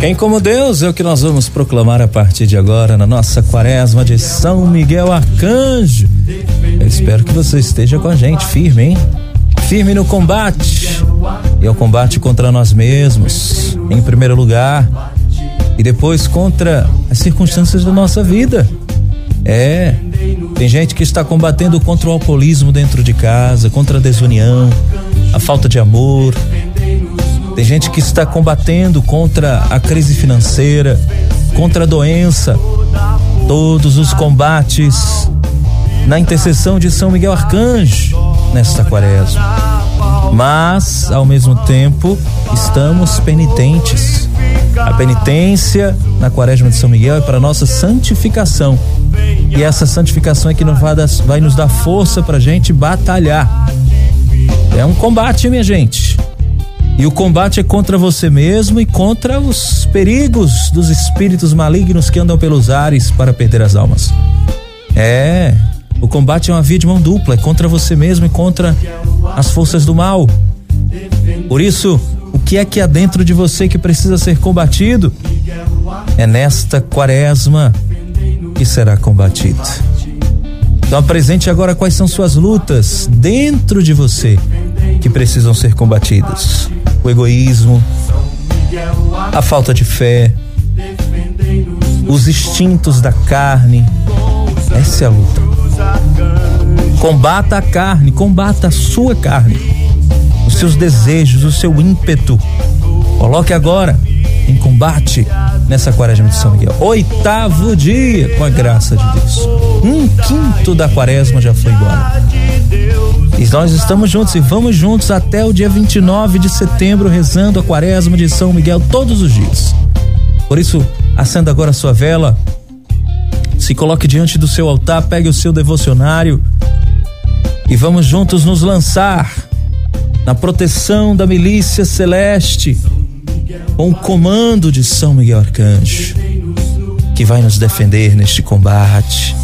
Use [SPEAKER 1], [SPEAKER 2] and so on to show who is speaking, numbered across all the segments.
[SPEAKER 1] Quem como Deus é o que nós vamos proclamar a partir de agora na nossa quaresma de São Miguel Arcanjo. Eu espero que você esteja com a gente firme, hein? Firme no combate. E ao combate contra nós mesmos, em primeiro lugar, e depois contra as circunstâncias da nossa vida. É, tem gente que está combatendo contra o alcoolismo dentro de casa, contra a desunião, a falta de amor, tem gente que está combatendo contra a crise financeira, contra a doença. Todos os combates na intercessão de São Miguel Arcanjo nesta quaresma. Mas, ao mesmo tempo, estamos penitentes. A penitência na quaresma de São Miguel é para nossa santificação. E essa santificação é que nos vai, nos dar força para gente batalhar. É um combate, minha gente. E o combate é contra você mesmo e contra os perigos dos espíritos malignos que andam pelos ares para perder as almas. É, o combate é uma via de mão dupla, é contra você mesmo e contra as forças do mal. Por isso, o que é que há dentro de você que precisa ser combatido? É nesta quaresma que será combatido. Então apresente agora quais são suas lutas dentro de você que precisam ser combatidas o egoísmo, a falta de fé, os instintos da carne. Essa é a luta. Combata a carne, combata a sua carne, os seus desejos, o seu ímpeto. Coloque agora em combate nessa quaresma de São Miguel. Oitavo dia, com a graça de Deus. Um quinto da quaresma já foi embora. E nós estamos juntos e vamos juntos até o dia 29 de setembro, rezando a quaresma de São Miguel todos os dias. Por isso, acenda agora a sua vela, se coloque diante do seu altar, pegue o seu devocionário e vamos juntos nos lançar na proteção da milícia celeste, com o comando de São Miguel Arcanjo, que vai nos defender neste combate,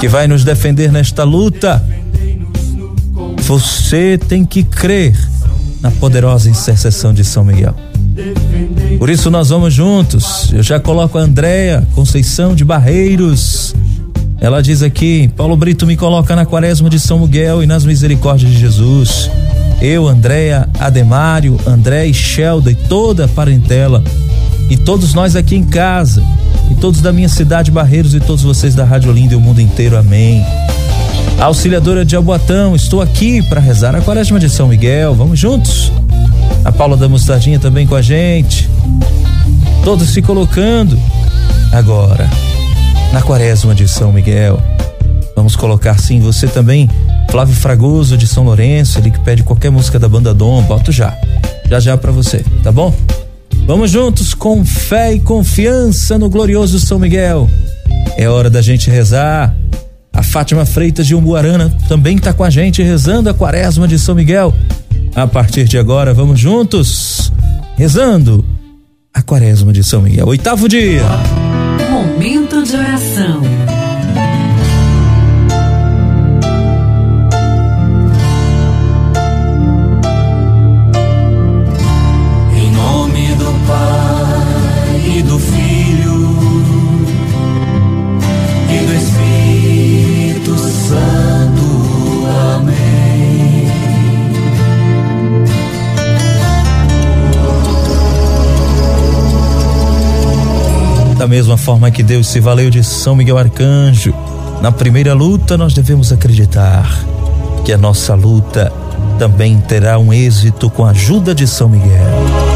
[SPEAKER 1] que vai nos defender nesta luta você tem que crer na poderosa intercessão de São Miguel. Por isso nós vamos juntos. Eu já coloco a Andréia Conceição de Barreiros. Ela diz aqui: Paulo Brito me coloca na quaresma de São Miguel e nas misericórdias de Jesus. Eu, Andréia, Ademário, André e Shelda e toda a parentela. E todos nós aqui em casa. E todos da minha cidade, Barreiros, e todos vocês da Rádio Linda e o mundo inteiro. Amém. Auxiliadora de Alboatão, estou aqui para rezar a quaresma de São Miguel. Vamos juntos? A Paula da Mostardinha também com a gente. Todos se colocando. Agora, na quaresma de São Miguel. Vamos colocar sim você também, Flávio Fragoso de São Lourenço, ele que pede qualquer música da banda Dom, boto já. Já já para você, tá bom? Vamos juntos com fé e confiança no glorioso São Miguel. É hora da gente rezar a Fátima Freitas de Umbuarana também está com a gente rezando a quaresma de São Miguel. A partir de agora, vamos juntos rezando a quaresma de São Miguel. Oitavo dia.
[SPEAKER 2] Momento de oração.
[SPEAKER 1] Mesma forma que Deus se valeu de São Miguel Arcanjo, na primeira luta nós devemos acreditar que a nossa luta também terá um êxito com a ajuda de São Miguel.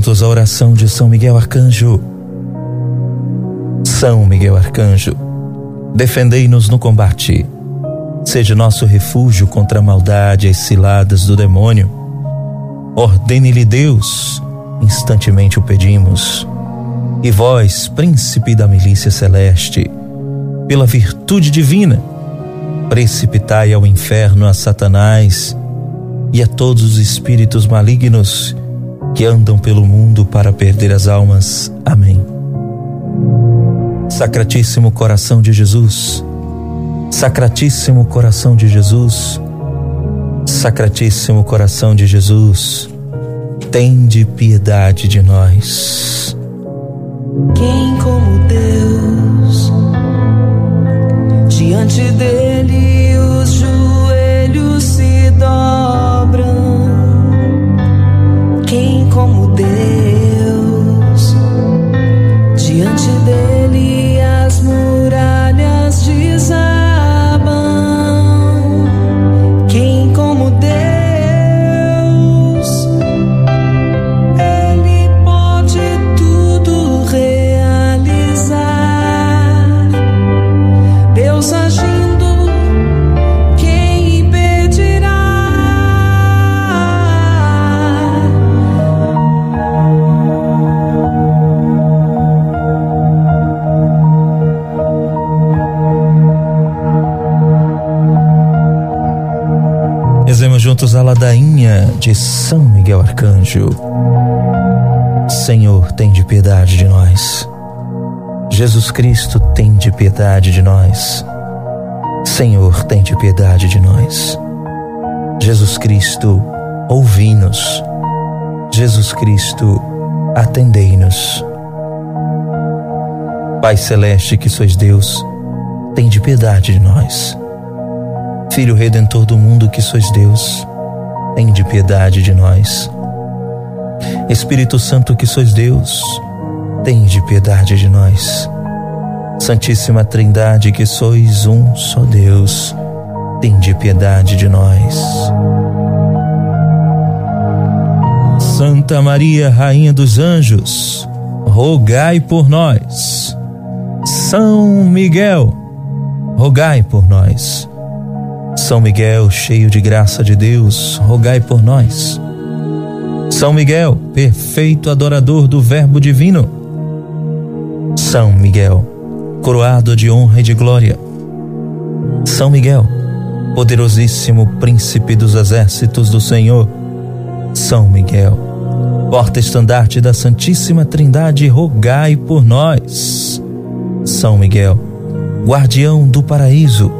[SPEAKER 1] Juntos a oração de São Miguel Arcanjo. São Miguel Arcanjo, defendei-nos no combate. Seja nosso refúgio contra a maldade e as ciladas do demônio. Ordene-lhe Deus, instantemente o pedimos. E vós, príncipe da milícia celeste, pela virtude divina, precipitai ao inferno a Satanás e a todos os espíritos malignos que andam pelo mundo para perder as almas. Amém. Sacratíssimo coração de Jesus, Sacratíssimo coração de Jesus, Sacratíssimo coração de Jesus, tende piedade de nós.
[SPEAKER 3] Quem como Deus, diante dele
[SPEAKER 1] Juntos a ladainha de São Miguel Arcanjo. Senhor, tem de piedade de nós. Jesus Cristo, tem de piedade de nós. Senhor, tem de piedade de nós. Jesus Cristo, ouvi-nos. Jesus Cristo, atendei-nos. Pai Celeste, que sois Deus, tem de piedade de nós. Filho Redentor do mundo, que sois Deus, tem de piedade de nós. Espírito Santo, que sois Deus, tem de piedade de nós. Santíssima Trindade, que sois um só Deus, tem de piedade de nós. Santa Maria, Rainha dos Anjos, rogai por nós. São Miguel, rogai por nós. São Miguel, cheio de graça de Deus, rogai por nós. São Miguel, perfeito adorador do Verbo Divino. São Miguel, coroado de honra e de glória. São Miguel, poderosíssimo príncipe dos exércitos do Senhor. São Miguel, porta-estandarte da Santíssima Trindade, rogai por nós. São Miguel, guardião do paraíso,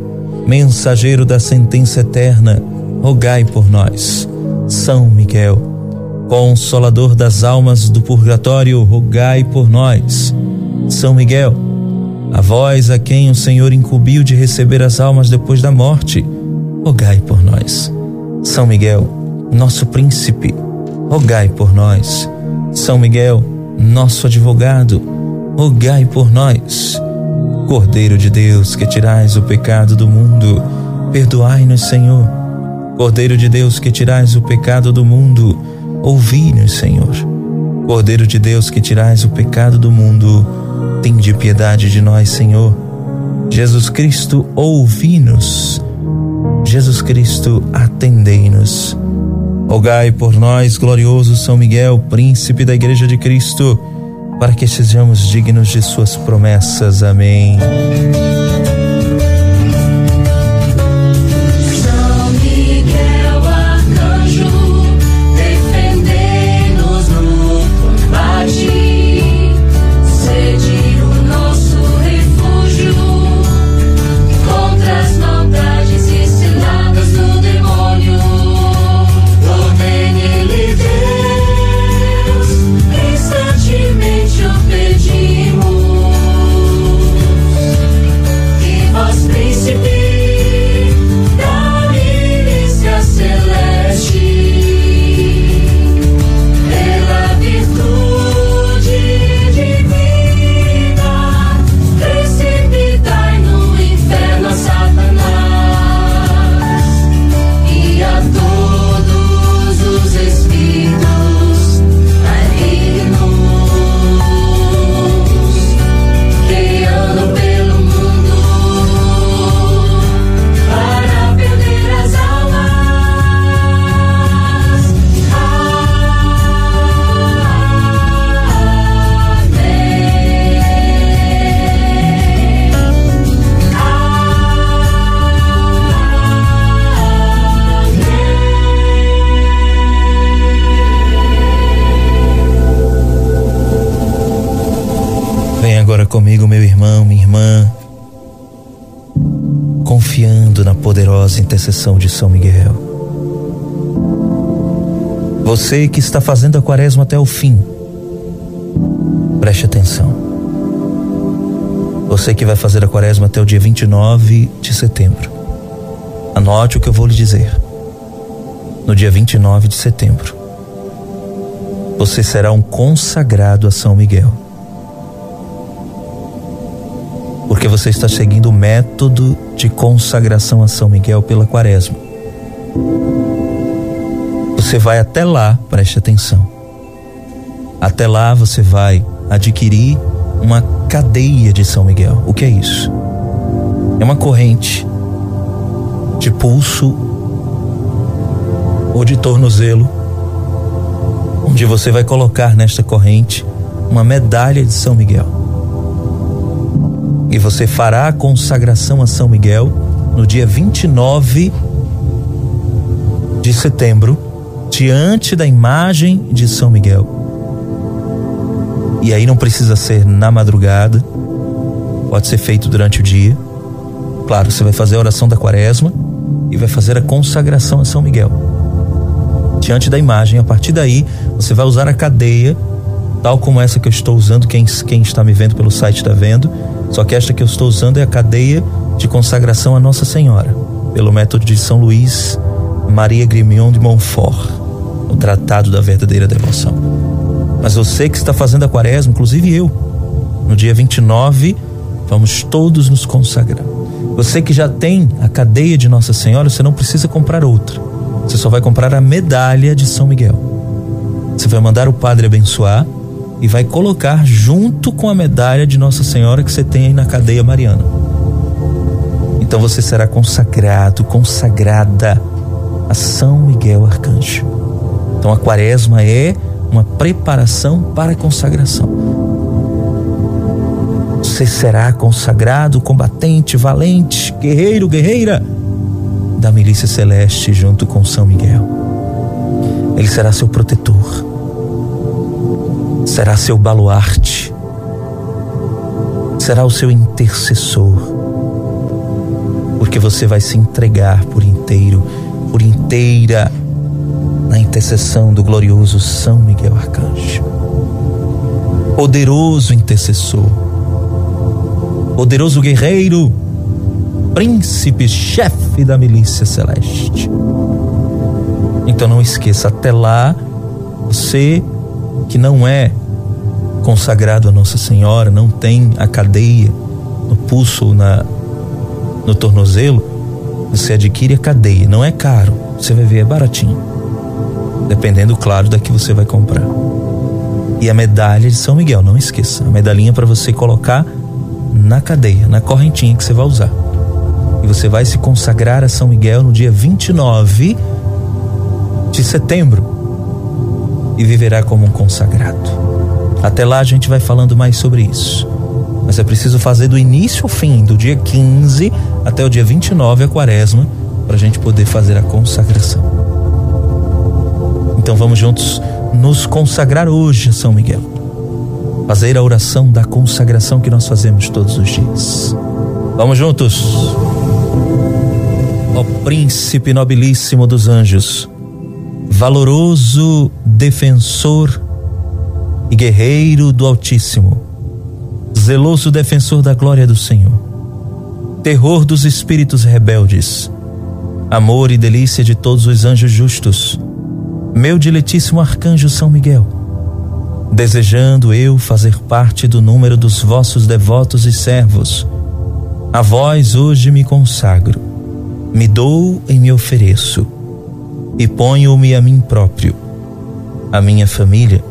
[SPEAKER 1] mensageiro da sentença eterna, rogai por nós. São Miguel, consolador das almas do purgatório, rogai por nós. São Miguel, a vós a quem o Senhor incumbiu de receber as almas depois da morte, rogai por nós. São Miguel, nosso príncipe, rogai por nós. São Miguel, nosso advogado, rogai por nós. Cordeiro de Deus, que tirais o pecado do mundo, perdoai-nos, Senhor. Cordeiro de Deus, que tirais o pecado do mundo, ouvi-nos, Senhor. Cordeiro de Deus, que tirais o pecado do mundo, tende piedade de nós, Senhor. Jesus Cristo, ouvi-nos. Jesus Cristo, atendei-nos. Rogai por nós, glorioso São Miguel, príncipe da Igreja de Cristo, para que sejamos dignos de Suas promessas. Amém. De São Miguel. Você que está fazendo a quaresma até o fim, preste atenção. Você que vai fazer a quaresma até o dia 29 de setembro, anote o que eu vou lhe dizer. No dia 29 de setembro, você será um consagrado a São Miguel. Porque você está seguindo o método de consagração a São Miguel pela quaresma. Você vai até lá, preste atenção. Até lá você vai adquirir uma cadeia de São Miguel. O que é isso? É uma corrente de pulso ou de tornozelo, onde você vai colocar nesta corrente uma medalha de São Miguel. E você fará a consagração a São Miguel no dia 29 de setembro, diante da imagem de São Miguel. E aí não precisa ser na madrugada, pode ser feito durante o dia. Claro, você vai fazer a oração da quaresma e vai fazer a consagração a São Miguel. Diante da imagem, a partir daí, você vai usar a cadeia, tal como essa que eu estou usando, quem, quem está me vendo pelo site está vendo. Só que esta que eu estou usando é a cadeia de consagração a Nossa Senhora, pelo método de São Luís Maria Grimion de Montfort, o Tratado da Verdadeira Devoção. Mas você que está fazendo a quaresma, inclusive eu, no dia 29, vamos todos nos consagrar. Você que já tem a cadeia de Nossa Senhora, você não precisa comprar outra. Você só vai comprar a medalha de São Miguel. Você vai mandar o padre abençoar e vai colocar junto com a medalha de Nossa Senhora que você tem aí na cadeia mariana. Então você será consagrado, consagrada a São Miguel Arcanjo. Então a quaresma é uma preparação para a consagração. Você será consagrado, combatente, valente, guerreiro, guerreira da milícia celeste junto com São Miguel. Ele será seu protetor, será seu baluarte, será o seu intercessor, porque você vai se entregar por inteiro, por inteira na intercessão do glorioso São Miguel Arcanjo. Poderoso intercessor, poderoso guerreiro, príncipe, chefe da milícia celeste. Então não esqueça, até lá, você que não é consagrado a Nossa Senhora, não tem a cadeia no pulso, na, no tornozelo, você adquire a cadeia. Não é caro, você vai ver, é baratinho. Dependendo, claro, da que você vai comprar. E a medalha de São Miguel, não esqueça. A medalhinha para você colocar na cadeia, na correntinha que você vai usar. E você vai se consagrar a São Miguel no dia 29 de setembro e viverá como um consagrado. Até lá a gente vai falando mais sobre isso. Mas é preciso fazer do início ao fim, do dia 15 até o dia 29, a quaresma, para a gente poder fazer a consagração. Então vamos juntos nos consagrar hoje a São Miguel. Fazer a oração da consagração que nós fazemos todos os dias. Vamos juntos. Ó príncipe nobilíssimo dos anjos, valoroso defensor e guerreiro do Altíssimo, zeloso defensor da glória do Senhor, terror dos espíritos rebeldes, amor e delícia de todos os anjos justos, meu diletíssimo arcanjo São Miguel, desejando eu fazer parte do número dos vossos devotos e servos, a vós hoje me consagro, me dou e me ofereço, e ponho-me a mim próprio, a minha família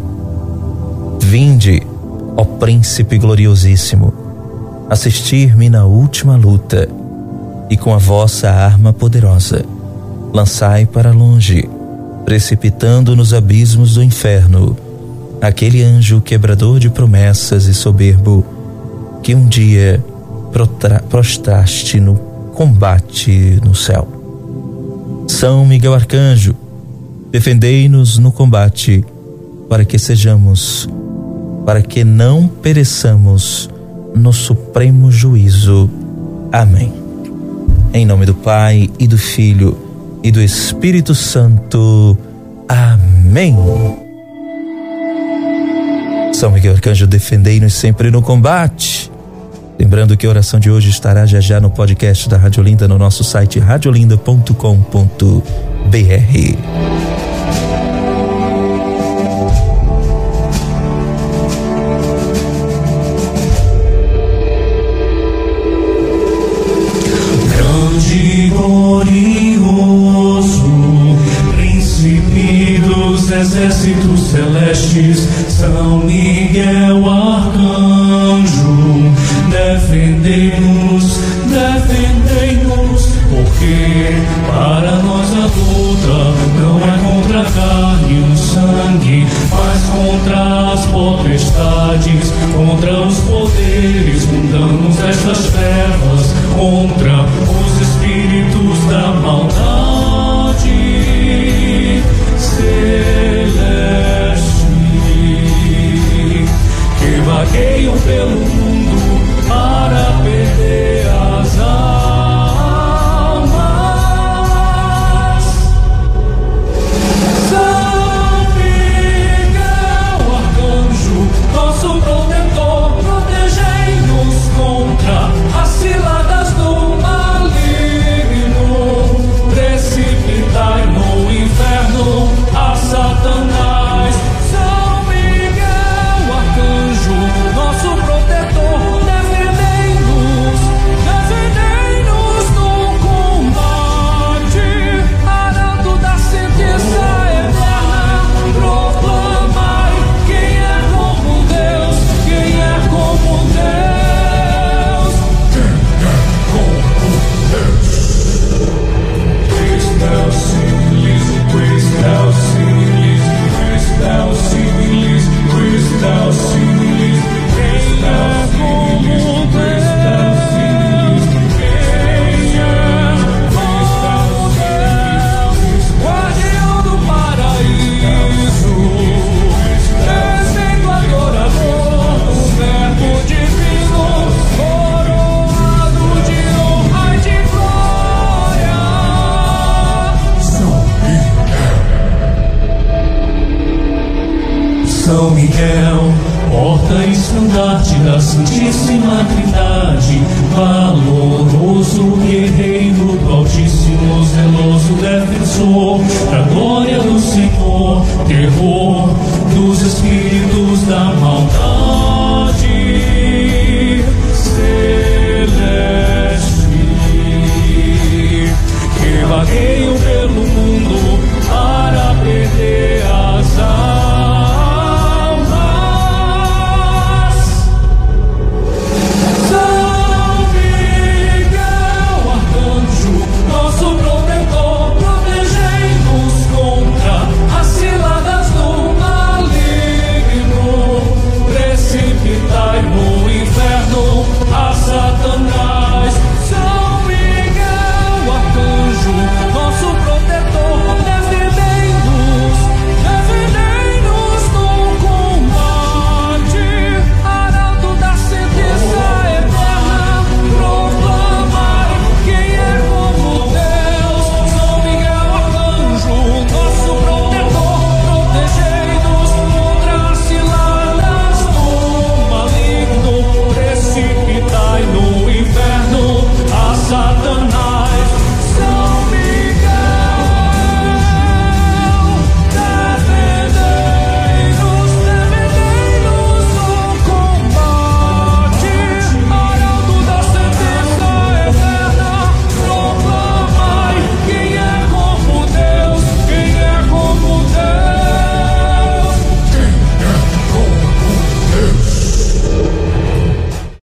[SPEAKER 1] Vinde, ó Príncipe gloriosíssimo, assistir-me na última luta e com a vossa arma poderosa, lançai para longe, precipitando nos abismos do inferno, aquele anjo quebrador de promessas e soberbo que um dia prostraste no combate no céu. São Miguel Arcanjo, defendei-nos no combate para que sejamos, para que não pereçamos no supremo juízo. Amém. Em nome do Pai e do Filho e do Espírito Santo. Amém. São Miguel Arcanjo, defendei-nos sempre no combate. Lembrando que a oração de hoje estará já já no podcast da Rádio Linda no nosso site radiolinda.com.br.
[SPEAKER 4] issues